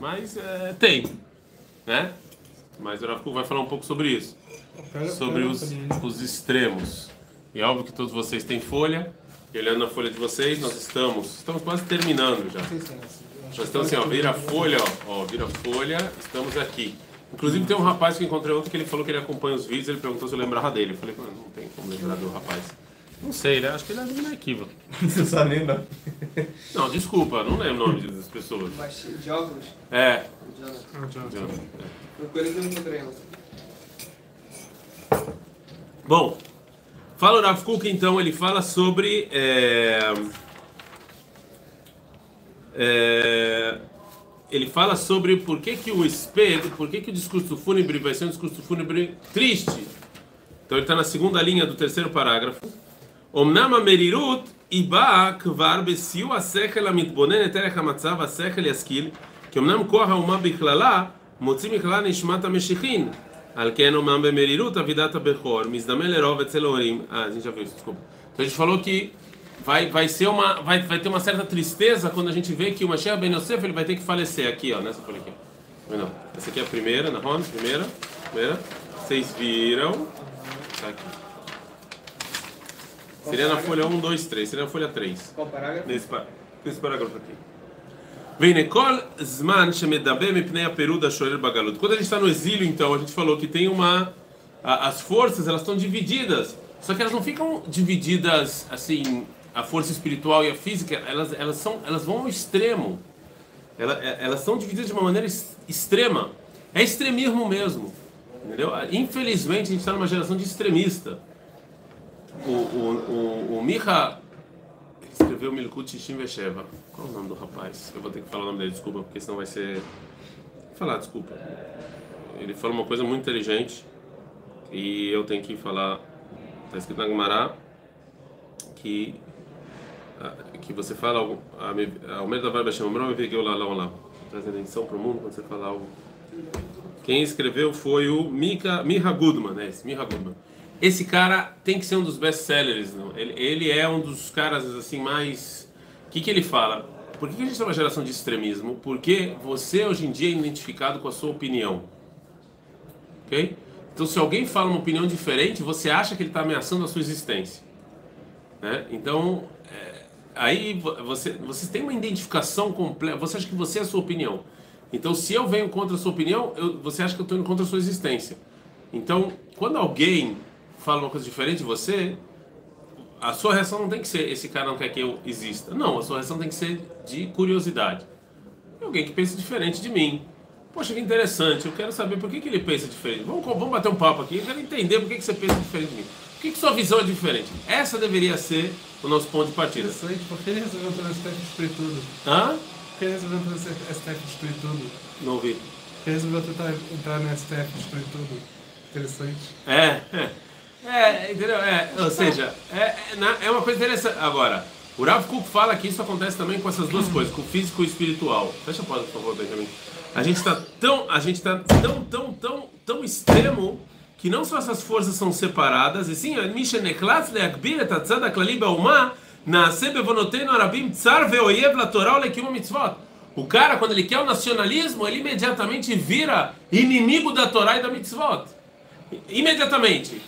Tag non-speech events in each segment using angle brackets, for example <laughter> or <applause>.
mas é, tem, né? Mas o Rav Kuk vai falar um pouco sobre isso, sobre os, os extremos. E é óbvio que todos vocês têm folha. E olhando na folha de vocês, nós estamos, estamos quase terminando já. Nós estamos assim, ó, vira a folha, ó, ó, vira a folha, estamos aqui. Inclusive tem um rapaz que encontrei ontem que ele falou que ele acompanha os vídeos, ele perguntou se eu lembrava dele. Eu falei, não tem como lembrar do rapaz. Não sei, né? Acho que ele é na equívoco. <laughs> Não sabe nem não. Não, desculpa, não lembro o nome das pessoas. Mas de óculos? É. Jonathan. Ele que eu encontrei ontem. Bom, fala o Rav Kuk, então, ele fala sobre. é, é, ele fala sobre por que, que o espelho, por que, que o discurso fúnebre vai ser um discurso fúnebre triste. Então ele está na segunda linha do terceiro parágrafo. Omnam merirut iba kvar besiu השכל המתבונן את ערך המצב, השכל ישכיל, כי אמנם כוח האומה בכללה מוציא מכלל נשמת המשיחין. על כן אומנם במרירות אבידת הבכור, מזדמן לרוב אצל ההורים. Ah, a gente já viu isso, desculpa. Então a gente falou que vai, vai, ser uma, vai, vai ter uma certa tristeza quando a gente vê que o Mashiach Ben Yosef ele vai ter que falecer aqui, ó, nessa folha aqui. Mas não, essa aqui é a primeira, na Ron, primeira, primeira. Vocês viram? Tá aqui. Seria na folha 1, 2, 3. Seria na folha 3. Qual parágrafo? Nesse, nesse parágrafo aqui. Veinekol né, Zman Shemedabe Peru da Shorer Bagalut. Quando ele está no exílio, então, a gente falou que tem uma. A, as forças, elas estão divididas. Só que elas não ficam divididas assim, a força espiritual e a física, elas, elas, são, elas vão ao extremo. Elas, é, elas são divididas de uma maneira extrema. É extremismo mesmo. Entendeu? Infelizmente, a gente está numa geração de extremista. O, o, o, o Miha escreveu Milkut Shishim Vesheva. Qual é o nome do rapaz? Eu vou ter que falar o nome dele, desculpa, porque senão vai ser. Vou falar, desculpa. Ele fala uma coisa muito inteligente e eu tenho que falar. Está escrito na Gemara que ah, que você fala. Ao meio da Barba Shemamrão e veio lá, lá, lá. Traz atenção para o mundo quando você fala algo. Quem escreveu foi o Mika, Miha Goodman, né? Esse Miha Goodman. Esse cara tem que ser um dos best-sellers, não? Ele, ele é um dos caras assim mais. O que, que ele fala? Por que, a gente tem uma geração de extremismo? Porque você hoje em dia é identificado com a sua opinião. Ok? Então, se alguém fala uma opinião diferente, você acha que ele está ameaçando a sua existência. Né? Então, é, aí vo- você, você tem uma identificação completa. Você acha que você é a sua opinião. Então, se eu venho contra a sua opinião, eu- você acha que eu estou indo contra a sua existência. Então, quando alguém fala uma coisa diferente de você, a sua reação não tem que ser esse cara não quer que eu exista. Não, a sua reação tem que ser de curiosidade. Alguém que pensa diferente de mim. Poxa, que interessante, eu quero saber por que, que ele pensa diferente. Vamos, vamos bater um papo aqui, eu quero entender por que, que você pensa diferente de mim. Por que, que sua visão é diferente? Essa deveria ser o nosso ponto de partida. Interessante, por que ele resolveu entrar no STF destruir tudo? Hã? Por que ele resolveu entrar no STF destruir tudo? Não ouvi. Por que ele resolveu tentar entrar no STF destruir tudo? Interessante. É, é. É, entendeu? É, ou seja, é, é, é uma coisa interessante. Agora, o Rav Kuk fala que isso acontece também com essas duas coisas, com o físico e o espiritual. Fecha a porta, por favor, Benjamin. A gente está tão, a gente tá tão, tão, tão, tão extremo que não só essas forças são separadas, e sim, Misha Neklatz leakbir et atzad aklali ba'umah na'aseh bevonotenu arabim tsar ve'oyev latorah ulekium mitzvot. O cara, quando ele quer o nacionalismo, ele imediatamente vira inimigo da Torá e da mitzvot. Imediatamente.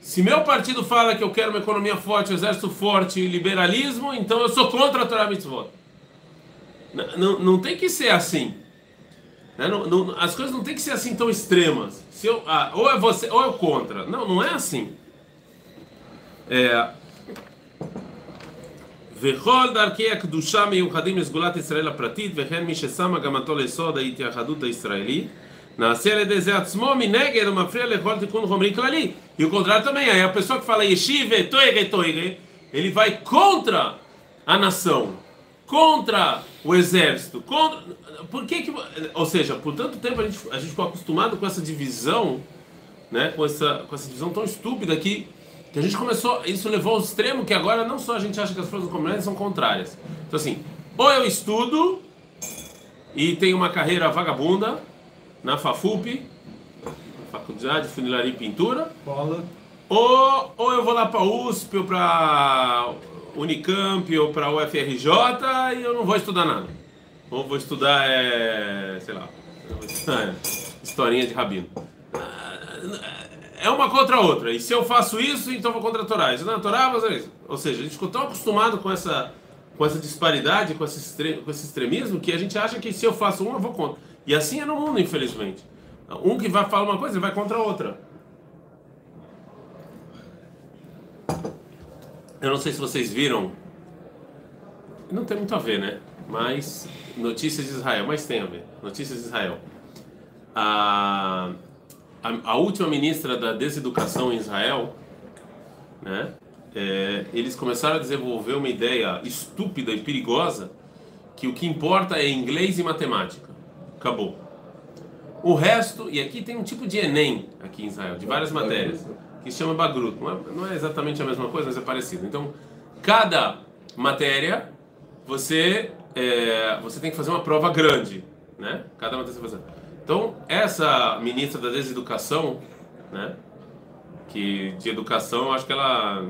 Se meu partido fala que eu quero uma economia forte, um exército forte, liberalismo, então eu sou contra a Torá Mitzvot. N- Não, não tem que ser assim. Né? Não- não- as coisas não tem que ser assim tão extremas. Se eu, ah, ou é você, ou é contra. Não, não é assim. É, וכל דרכי הקדושה מיוחדים לסגולת ישראל הפרטית וכן מי ששמה גם אותו ליסוד ההתייחדות הישראלית Nascer é deserto, momi neger, é uma fria com tikkun romrim ali E o contrário também, aí a pessoa que fala yeshive, toire, é toire, né? ele vai contra a nação, contra o exército, contra... Por que que... Ou seja, por tanto tempo a gente, a gente ficou acostumado com essa divisão, né, com essa, com essa divisão tão estúpida que que a gente começou, isso levou ao extremo que agora não só a gente acha que as forças comunistas são contrárias. Então assim, ou eu estudo e tenho uma carreira vagabunda, na FAFUP, Faculdade de Funilaria e Pintura, Bola. ou, ou eu vou lá para USP ou para Unicamp ou para UFRJ e eu não vou estudar nada. Ou vou estudar é, É, historinha de rabino. É uma contra a outra. E se eu faço isso, então vou contra a Torá. Isso não é Torá, fazer isso. Ou seja, a gente ficou tão acostumado com essa, com essa disparidade, com esse, com esse extremismo, que a gente acha que se eu faço um, eu vou contra. E assim é no mundo, infelizmente. Um que vai falar uma coisa, ele vai contra a outra. Eu não sei se vocês viram. Não tem muito a ver, né? Mas notícias de Israel, mas tem a ver. Notícias de Israel. A, a, a última ministra da Deseducação em Israel, né? É, eles começaram a desenvolver uma ideia estúpida e perigosa que o que importa é inglês e matemática. Acabou. O resto, e aqui tem um tipo de Enem aqui em Israel, de várias matérias, que se chama Bagrut. Não é, não é exatamente a mesma coisa, mas é parecido. Então, cada matéria, você, é, você tem que fazer uma prova grande, né? Cada matéria você fazer. Então, essa ministra da Deseducação, né? Que de educação, acho que ela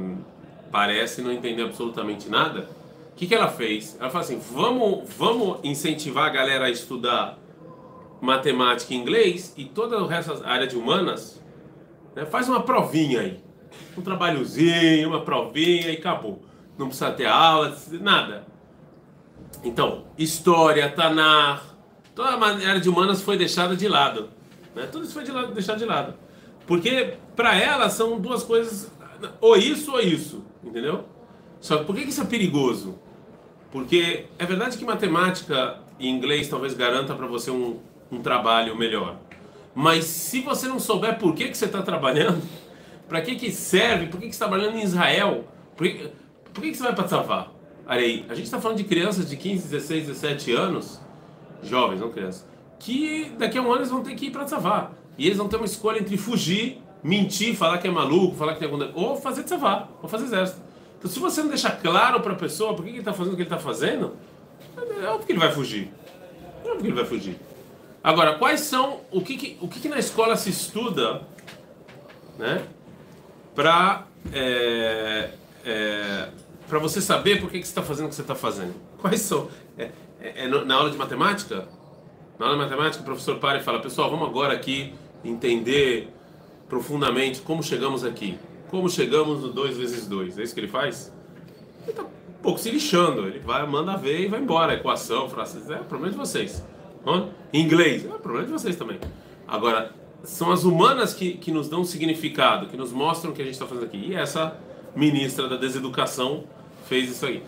parece não entender absolutamente nada. O que, que ela fez? Ela falou assim: vamos, vamos incentivar a galera a estudar matemática e inglês e toda o resto da área de humanas, né, faz uma provinha aí. Um trabalhozinho, uma provinha e acabou. Não precisa ter aula, nada. Então, história, Tanar, toda a área de humanas foi deixada de lado. Né? Tudo isso foi de lado, deixado de lado. Porque para ela são duas coisas, ou isso ou isso, entendeu? Só que por que isso é perigoso? Porque é verdade que matemática e inglês talvez garanta para você um, um trabalho melhor. Mas se você não souber por que, que você está trabalhando, <laughs> para que, que serve, por que, que você está trabalhando em Israel, por que, por que, que você vai para Tzavá? Arei, a gente está falando de crianças de 15, 16, 17 anos, jovens, não crianças, que daqui a um ano eles vão ter que ir para Tzavá. E eles vão ter uma escolha entre fugir, mentir, falar que é maluco, falar que tem alguma ou fazer Tzavá, ou fazer exército. Então, se você não deixar claro para a pessoa por que, que ele está fazendo o que ele está fazendo, é óbvio que ele vai fugir. É óbvio que ele vai fugir. Agora, quais são o que, que o que, que, na escola se estuda, né, para é, é, para você saber por que, que você está fazendo o que você está fazendo? Quais são? É, é, é na aula de matemática? Na aula de matemática, o professor para e fala: pessoal, vamos agora aqui entender profundamente como chegamos aqui. Como chegamos no 2 vezes 2. É isso que ele faz? Ele está um pouco se lixando. Ele vai, manda ver e vai embora. Equação, francês, é o problema de vocês. Inglês, é problema de vocês também. Agora, são as humanas que, que nos dão significado, que nos mostram o que a gente está fazendo aqui. E essa ministra da deseducação fez isso aí.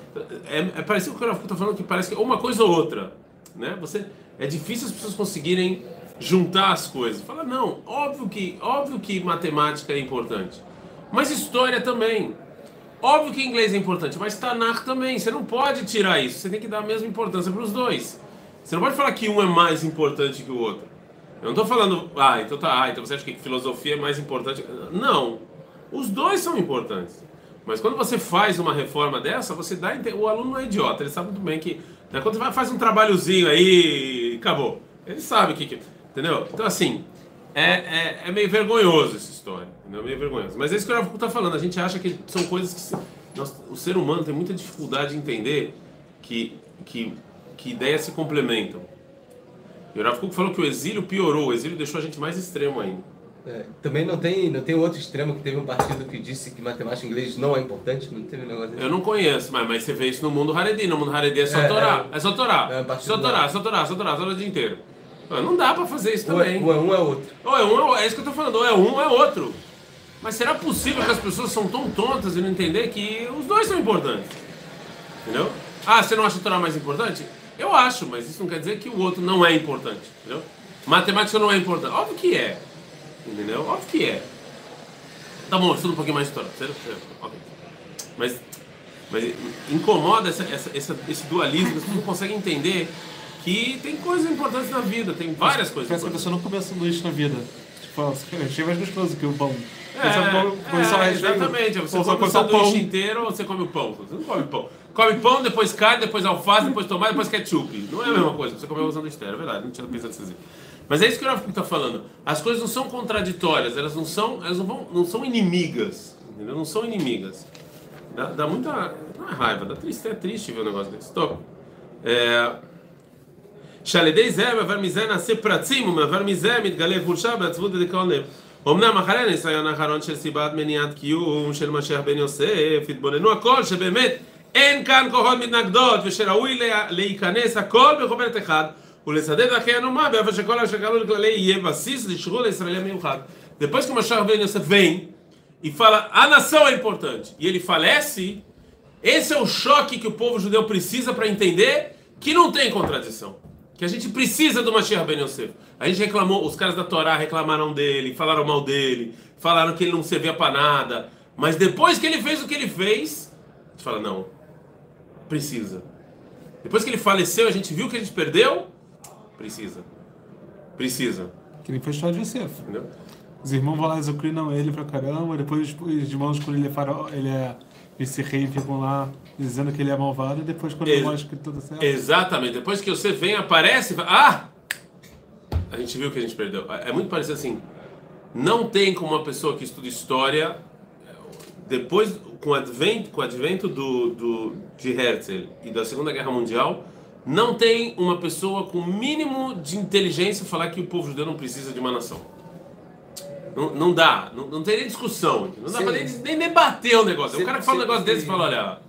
É, é parecido com o que eu estou falando, que parece que uma coisa ou outra. Né? Você, é difícil as pessoas conseguirem juntar as coisas. Fala, não, óbvio que, óbvio que matemática é importante. Mas história também. Óbvio que inglês é importante, mas Tanakh também. Você não pode tirar isso. Você tem que dar a mesma importância para os dois. Você não pode falar que um é mais importante que o outro. Eu não estou falando, ah, então tá, ah, então você acha que filosofia é mais importante? Não. Os dois são importantes. Mas quando você faz uma reforma dessa, você dá. O aluno não é idiota, ele sabe muito bem que. Né, quando você faz um trabalhozinho aí, acabou. Ele sabe o que, que. Entendeu? Então, assim, é, é, é, meio vergonhoso essa história. É meio vergonhoso. Mas é isso que o Rafa está falando. A gente acha que são coisas que. Nós, o ser humano tem muita dificuldade de entender que, que que ideias se complementam. E o Rav Kuk falou que o exílio piorou, o exílio deixou a gente mais extremo ainda. É, também não tem, não tem outro extremo que teve um partido que disse que matemática e inglês não é importante? Não teve um negócio desse? Eu não conheço, mas, mas você vê isso no mundo Haredi. No mundo Haredi é só é, Torá. É, é só Torá. É, só Torá, só Torá, só Torá, só o dia inteiro. Não dá pra fazer isso ou também. É, ou é um é outro. Ou é um é, é isso que eu tô falando, ou é um ou é outro. Mas será possível que as pessoas são tão tontas e não entender que os dois são importantes? Entendeu? Ah, você não acha o Torá mais importante? Eu acho, mas isso não quer dizer que o outro não é importante, entendeu? Matemática não é importante. Óbvio que é. Entendeu? Óbvio que é. Tá bom, estuda um pouquinho mais de história. Sério? Okay. Mas, mas incomoda essa, essa, esse dualismo, as pessoas não conseguem entender que tem coisas importantes na vida, tem várias coisas Parece que a pessoa não come sanduíche na vida. Tipo, achei mais gostoso que o pão. É, é, exatamente. Você come o sanduíche inteiro ou você come o pão? Você não come pão. Come pão, depois carne, depois alface, depois tomate, depois ketchup. Não é a mesma coisa. Você comeu usando esteira, é verdade. Não tinha pensado assim. Mas é isso que o Rafa está falando. As coisas não são contraditórias, elas não são, elas não, vão, não são inimigas. Entendeu? Não são inimigas. Dá, dá muita. Não é raiva, dá triste, é triste ver um negócio desse. Então, é, שעל ידי זה מעבר מזה נעשה פרצים ומעבר מזה מתגלה חולשה בעצבות ודיכאון לב. אמנם אחרי הניסיון האחרון של סיבת מניעת קיום של משיח בן יוסף, התבוננו הכל שבאמת אין כאן כוחות מתנגדות ושראוי לה- להיכנס הכל בחוברת אחד ולסדר דרכי הנומה באופן שכל אשר קראו לכללי יהיה בסיס לשחרור הישראלי המיוחד. Depois que o Mashiach ben Yosef vem e fala a nação é importante e ele falece, esse é o choque que o povo judeu precisa para entender que não tem contradição. Que a gente precisa do Mashiach Ben Yosef. A gente reclamou, os caras da Torá reclamaram dele, falaram mal dele, falaram que ele não servia para nada. Mas depois que ele fez o que ele fez, a gente fala, não, precisa. Depois que ele faleceu, a gente viu que a gente perdeu, precisa. Precisa. Que nem foi a história de Yosef. Entendeu? Os irmãos vão lá exocrinam ele pra caramba, depois os, os irmãos, quando ele é, farol, ele é esse rei, ficam lá dizendo que ele é malvado, e depois quando ele Ex- mostra que tudo certo. Exatamente. Depois que você vem, aparece, e fala, ah! A gente viu que a gente perdeu. É muito parecido assim. Não tem como uma pessoa que estuda história, depois, com o advento, com o advento do, do, de Herzl e da Segunda Guerra Mundial, não tem uma pessoa com o mínimo de inteligência falar que o povo judeu não precisa de uma nação. Não, não dá, não, não tem nem discussão. Não dá Sim. pra nem, nem debater o negócio. o Sempre- cara que fala um negócio desse e fala, olha,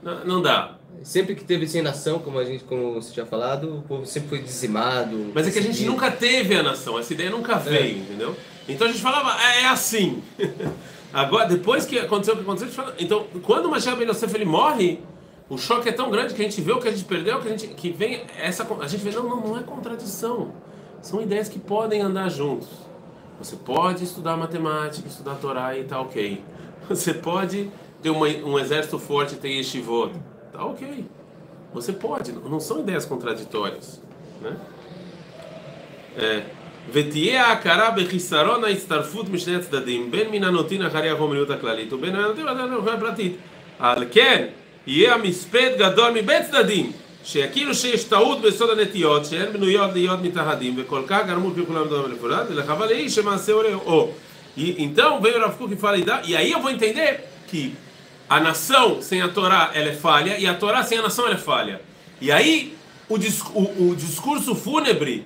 não, não dá. Sempre que teve sem nação, como a gente, como você tinha falado, o povo sempre foi dizimado. Mas é que a gente nunca teve a nação, essa ideia nunca veio, entendeu? Então a gente falava, é, é assim. <laughs> Agora, depois que aconteceu o que aconteceu, fala, então, quando o Mashiach Ben ele morre, o choque é tão grande que a gente vê o que a gente perdeu, que a gente que vem essa a gente vê não, não, não é contradição. São ideias que podem andar juntos. Você pode estudar matemática, estudar Torá e tá OK. Você pode ter uma, um exército forte e ter yeshivot. Tá OK. Você pode, não são ideias contraditórias, né? ותהיה ההכרה בחיסרון ההצטרפות משני הצדדים, בין מן הנוטין אחרי החומריות הכללית ובין הנוטין אחרי החומריות הפרטית. על כן, יהיה המספד גדול מבית צדדים, שיכירו שיש טעות ביסוד הנטיות, שהן בנויות להיות מתאחדים, וכל כך גרמו פי כולם דומה לפולד, ולחבל לאיש שמעשה הורהו. או. E, então veio o Rav Kuk e fala, e dá- e aí eu vou entender que a nação sem a Torá ela é falha, e a Torá sem a nação ela é falha. E aí o, dis- o- o discurso fúnebre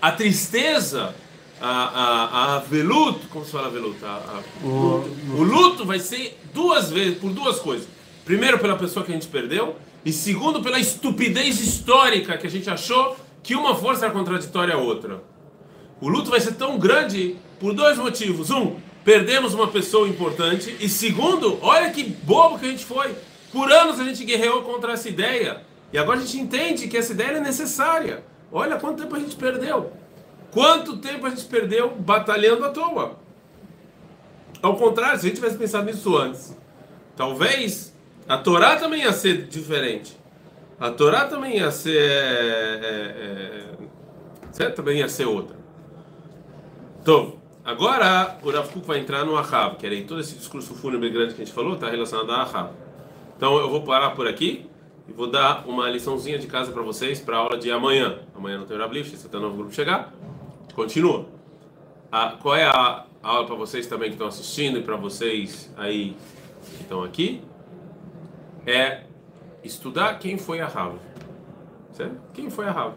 a tristeza, a, a, a veluto, como se fala veluto? A, a- O- o luto vai ser duas vezes, por duas coisas. Primeiro, pela pessoa que a gente perdeu, e segundo, pela estupidez histórica que a gente achou que uma força era contraditória à outra. O luto vai ser tão grande por dois motivos. Um, perdemos uma pessoa importante. E segundo, olha que bobo que a gente foi. Por anos a gente guerreou contra essa ideia. E agora a gente entende que essa ideia é necessária. Olha quanto tempo a gente perdeu. Quanto tempo a gente perdeu batalhando à toa. Ao contrário, se a gente tivesse pensado nisso antes, talvez a Torá também ia ser diferente. A Torá também ia ser. é, é, certo? Também ia ser outra. Então, agora o Rav vai entrar no Ahav, que era todo esse discurso fúnebre grande que a gente falou, está relacionado a Ahav. Então eu vou parar por aqui e vou dar uma liçãozinha de casa para vocês para a aula de amanhã. Amanhã não tem Lift, você tem um novo grupo chegar. Continua. A, qual é a aula para vocês também que estão assistindo e para vocês aí que estão aqui? É estudar quem foi a Rav. Certo? Quem foi a Rav?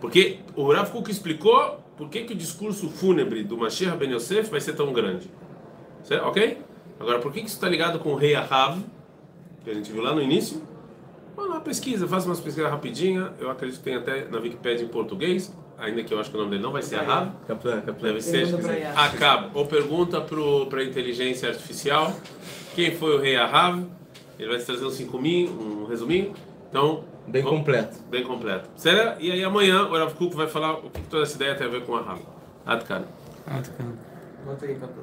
Porque o Rav Kuk explicou por que, que o discurso fúnebre do Mashiach Ben Yosef vai ser tão grande. Certo? Ok? Agora, por que, que isso está ligado com o rei Ahav, que a gente viu lá no início? Vai lá, pesquisa, faça umas pesquisas rapidinha. Eu acredito que tem até na Wikipedia em português, ainda que eu acho que o nome dele não vai ser Ahav. Caplan, Caplan. Deve ser. Acaba. Ou pergunta para a inteligência artificial quem foi o rei Ahav. Ele vai te trazer um 5 mil, um resuminho. Então, Bem vamos- completo. Bem completo. Sério? E aí amanhã o Rav Kuk vai falar o que toda essa ideia tem a ver com a Rav. Adkan. Ah, tá. Bota aí, Capô.